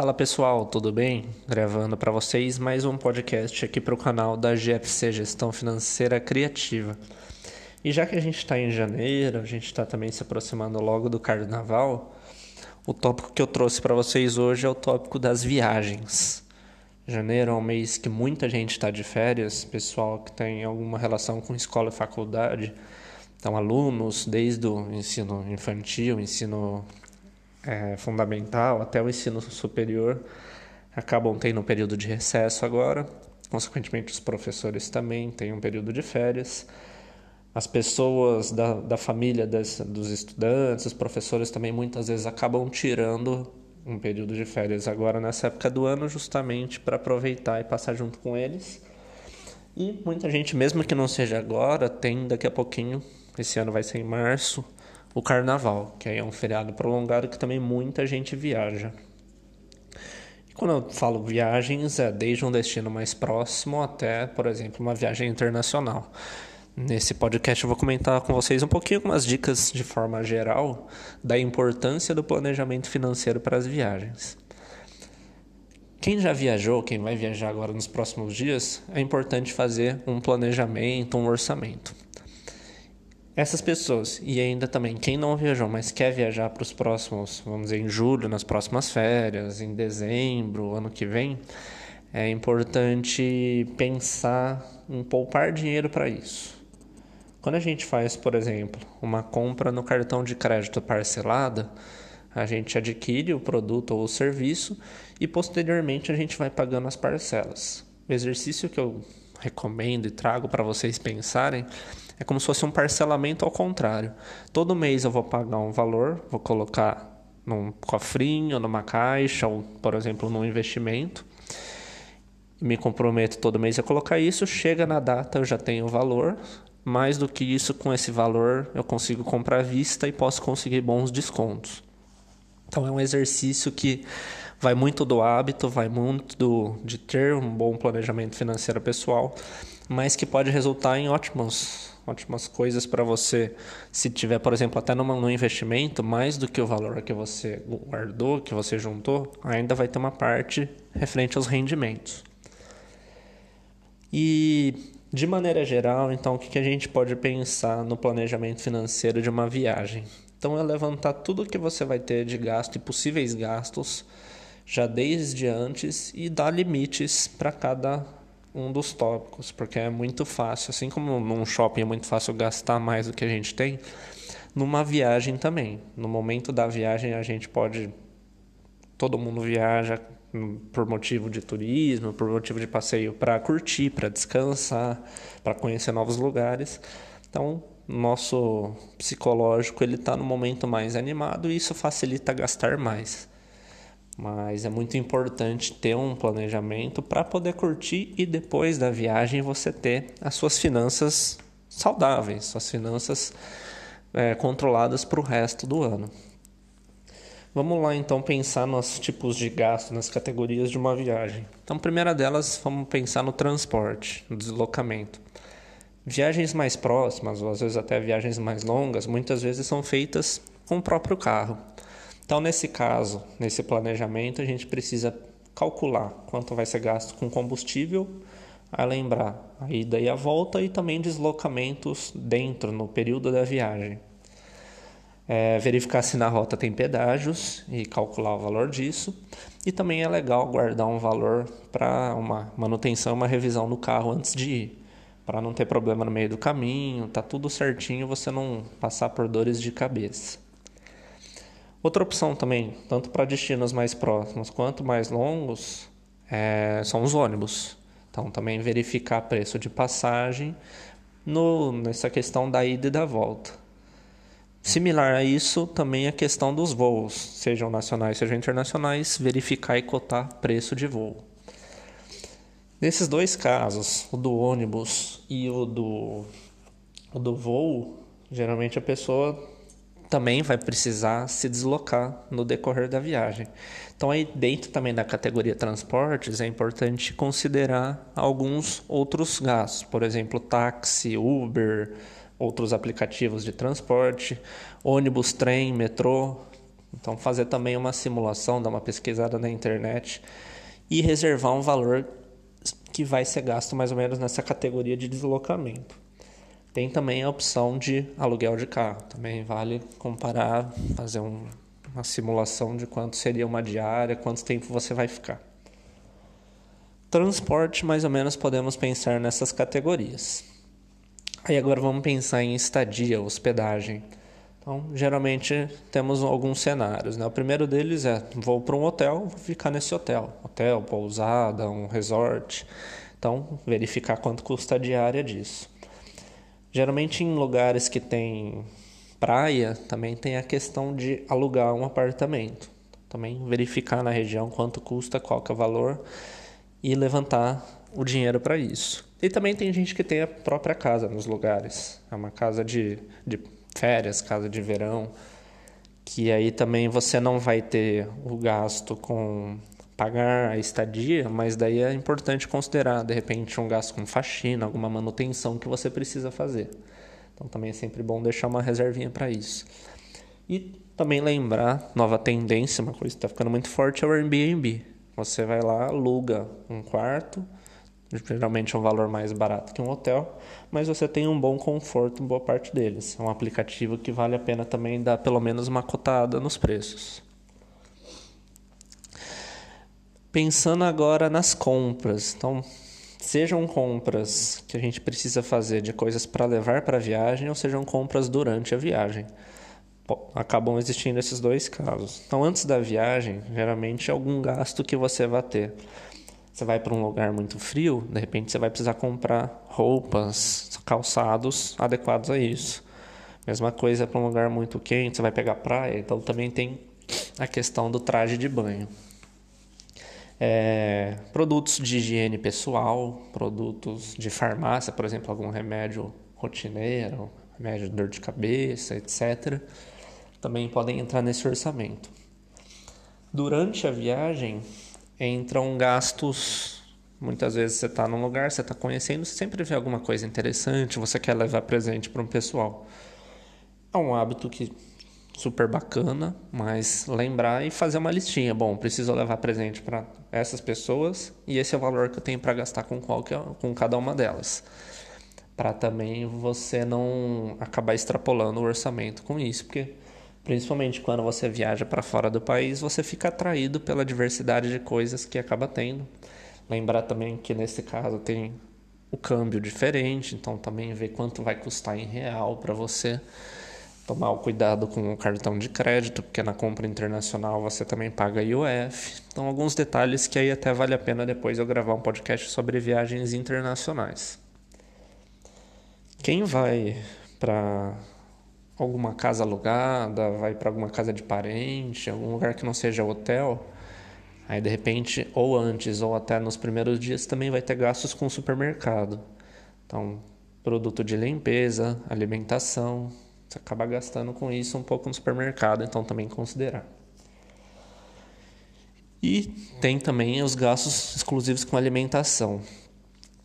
Fala pessoal, tudo bem? Gravando para vocês mais um podcast aqui para o canal da GFC Gestão Financeira Criativa. E já que a gente está em janeiro, a gente está também se aproximando logo do carnaval, o tópico que eu trouxe para vocês hoje é o tópico das viagens. Janeiro é um mês que muita gente está de férias, pessoal que tem alguma relação com escola e faculdade, então alunos desde o ensino infantil, ensino é, fundamental até o ensino superior acabam tendo um período de recesso agora. Consequentemente, os professores também têm um período de férias. As pessoas da, da família das, dos estudantes, os professores também muitas vezes acabam tirando um período de férias agora nessa época do ano, justamente para aproveitar e passar junto com eles. E muita gente, mesmo que não seja agora, tem daqui a pouquinho, esse ano vai ser em março, o carnaval, que aí é um feriado prolongado que também muita gente viaja. E quando eu falo viagens, é desde um destino mais próximo até, por exemplo, uma viagem internacional. Nesse podcast eu vou comentar com vocês um pouquinho algumas dicas de forma geral da importância do planejamento financeiro para as viagens. Quem já viajou, quem vai viajar agora nos próximos dias, é importante fazer um planejamento, um orçamento. Essas pessoas, e ainda também quem não viajou, mas quer viajar para os próximos, vamos dizer, em julho, nas próximas férias, em dezembro, ano que vem, é importante pensar em poupar dinheiro para isso. Quando a gente faz, por exemplo, uma compra no cartão de crédito parcelada, a gente adquire o produto ou o serviço e posteriormente a gente vai pagando as parcelas. O exercício que eu recomendo e trago para vocês pensarem é como se fosse um parcelamento ao contrário. Todo mês eu vou pagar um valor, vou colocar num cofrinho, numa caixa, ou, por exemplo, num investimento. Me comprometo todo mês a colocar isso, chega na data eu já tenho o valor. Mais do que isso, com esse valor eu consigo comprar à vista e posso conseguir bons descontos. Então é um exercício que vai muito do hábito, vai muito do, de ter um bom planejamento financeiro pessoal, mas que pode resultar em ótimos ótimas coisas para você, se tiver, por exemplo, até num, num investimento, mais do que o valor que você guardou, que você juntou, ainda vai ter uma parte referente aos rendimentos. E de maneira geral, então, o que a gente pode pensar no planejamento financeiro de uma viagem? Então, é levantar tudo que você vai ter de gasto e possíveis gastos já desde antes e dar limites para cada um dos tópicos, porque é muito fácil, assim como num shopping é muito fácil gastar mais do que a gente tem, numa viagem também. No momento da viagem a gente pode todo mundo viaja por motivo de turismo, por motivo de passeio para curtir, para descansar, para conhecer novos lugares. Então, nosso psicológico ele está no momento mais animado e isso facilita gastar mais. Mas é muito importante ter um planejamento para poder curtir e depois da viagem você ter as suas finanças saudáveis, suas finanças é, controladas para o resto do ano. Vamos lá então pensar nos tipos de gasto, nas categorias de uma viagem. Então, primeira delas, vamos pensar no transporte, no deslocamento. Viagens mais próximas, ou às vezes até viagens mais longas, muitas vezes são feitas com o próprio carro. Então, nesse caso, nesse planejamento, a gente precisa calcular quanto vai ser gasto com combustível, a lembrar a ida e a volta e também deslocamentos dentro, no período da viagem. É, verificar se na rota tem pedágios e calcular o valor disso. E também é legal guardar um valor para uma manutenção, uma revisão no carro antes de ir, para não ter problema no meio do caminho, tá tudo certinho, você não passar por dores de cabeça. Outra opção também, tanto para destinos mais próximos quanto mais longos, é, são os ônibus. Então, também verificar preço de passagem no, nessa questão da ida e da volta. Similar a isso, também a questão dos voos, sejam nacionais, sejam internacionais, verificar e cotar preço de voo. Nesses dois casos, o do ônibus e o do, o do voo, geralmente a pessoa também vai precisar se deslocar no decorrer da viagem. Então, aí dentro também da categoria transportes, é importante considerar alguns outros gastos, por exemplo, táxi, Uber, outros aplicativos de transporte, ônibus, trem, metrô, Então, fazer também uma simulação, dar uma pesquisada na internet e reservar um valor que vai ser gasto mais ou menos nessa categoria de deslocamento. Tem também a opção de aluguel de carro. Também vale comparar, fazer um, uma simulação de quanto seria uma diária, quanto tempo você vai ficar. Transporte, mais ou menos, podemos pensar nessas categorias. Aí agora vamos pensar em estadia, hospedagem. Então, geralmente temos alguns cenários. Né? O primeiro deles é: vou para um hotel, vou ficar nesse hotel. Hotel, pousada, um resort. Então, verificar quanto custa a diária disso. Geralmente em lugares que tem praia, também tem a questão de alugar um apartamento. Também verificar na região quanto custa, qual é o valor e levantar o dinheiro para isso. E também tem gente que tem a própria casa nos lugares. É uma casa de, de férias, casa de verão, que aí também você não vai ter o gasto com pagar a estadia, mas daí é importante considerar, de repente, um gasto com faxina, alguma manutenção que você precisa fazer. Então também é sempre bom deixar uma reservinha para isso. E também lembrar, nova tendência, uma coisa que está ficando muito forte é o Airbnb. Você vai lá, aluga um quarto, geralmente é um valor mais barato que um hotel, mas você tem um bom conforto em boa parte deles. É um aplicativo que vale a pena também dar pelo menos uma cotada nos preços. Pensando agora nas compras, então sejam compras que a gente precisa fazer de coisas para levar para a viagem ou sejam compras durante a viagem. Acabam existindo esses dois casos. Então, antes da viagem, geralmente é algum gasto que você vai ter. Você vai para um lugar muito frio, de repente você vai precisar comprar roupas, calçados adequados a isso. Mesma coisa para um lugar muito quente, você vai pegar praia, então também tem a questão do traje de banho. É, produtos de higiene pessoal, produtos de farmácia, por exemplo, algum remédio rotineiro, remédio de dor de cabeça, etc., também podem entrar nesse orçamento. Durante a viagem, entram gastos. Muitas vezes você está num lugar, você está conhecendo, você sempre vê alguma coisa interessante, você quer levar presente para um pessoal. É um hábito que super bacana, mas lembrar e fazer uma listinha. Bom, preciso levar presente para essas pessoas e esse é o valor que eu tenho para gastar com, qualquer, com cada uma delas. Para também você não acabar extrapolando o orçamento com isso, porque Principalmente quando você viaja para fora do país, você fica atraído pela diversidade de coisas que acaba tendo. Lembrar também que nesse caso tem o câmbio diferente, então também ver quanto vai custar em real para você. Tomar o cuidado com o cartão de crédito, porque na compra internacional você também paga IOF. Então, alguns detalhes que aí até vale a pena depois eu gravar um podcast sobre viagens internacionais. Quem vai para alguma casa alugada, vai para alguma casa de parente, algum lugar que não seja hotel, aí de repente, ou antes ou até nos primeiros dias, também vai ter gastos com supermercado. Então, produto de limpeza, alimentação, você acaba gastando com isso um pouco no supermercado, então também considerar. E tem também os gastos exclusivos com alimentação.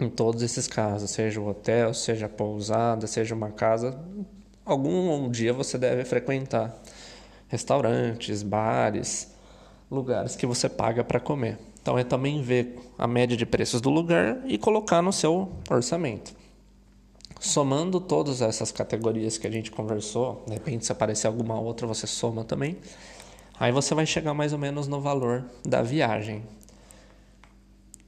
Em todos esses casos, seja o hotel, seja a pousada, seja uma casa, algum dia você deve frequentar restaurantes, bares, lugares que você paga para comer. Então é também ver a média de preços do lugar e colocar no seu orçamento. Somando todas essas categorias que a gente conversou, de repente se aparecer alguma outra você soma também. Aí você vai chegar mais ou menos no valor da viagem.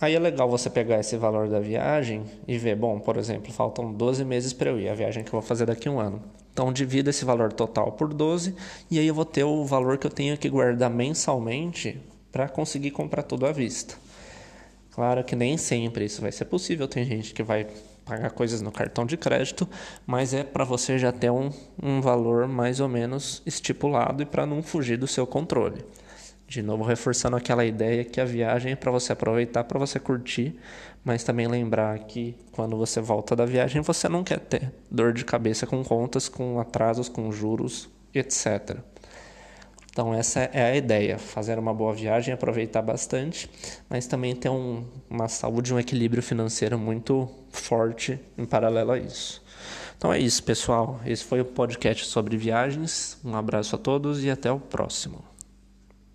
Aí é legal você pegar esse valor da viagem e ver, bom, por exemplo, faltam 12 meses para eu ir, a viagem que eu vou fazer daqui a um ano. Então, divido esse valor total por 12 e aí eu vou ter o valor que eu tenho que guardar mensalmente para conseguir comprar tudo à vista. Claro que nem sempre isso vai ser possível, tem gente que vai pagar coisas no cartão de crédito, mas é para você já ter um, um valor mais ou menos estipulado e para não fugir do seu controle. De novo, reforçando aquela ideia que a viagem é para você aproveitar, para você curtir, mas também lembrar que quando você volta da viagem, você não quer ter dor de cabeça com contas, com atrasos, com juros, etc. Então essa é a ideia, fazer uma boa viagem, aproveitar bastante, mas também ter um, uma saúde, um equilíbrio financeiro muito forte em paralelo a isso. Então é isso, pessoal. Esse foi o podcast sobre viagens. Um abraço a todos e até o próximo.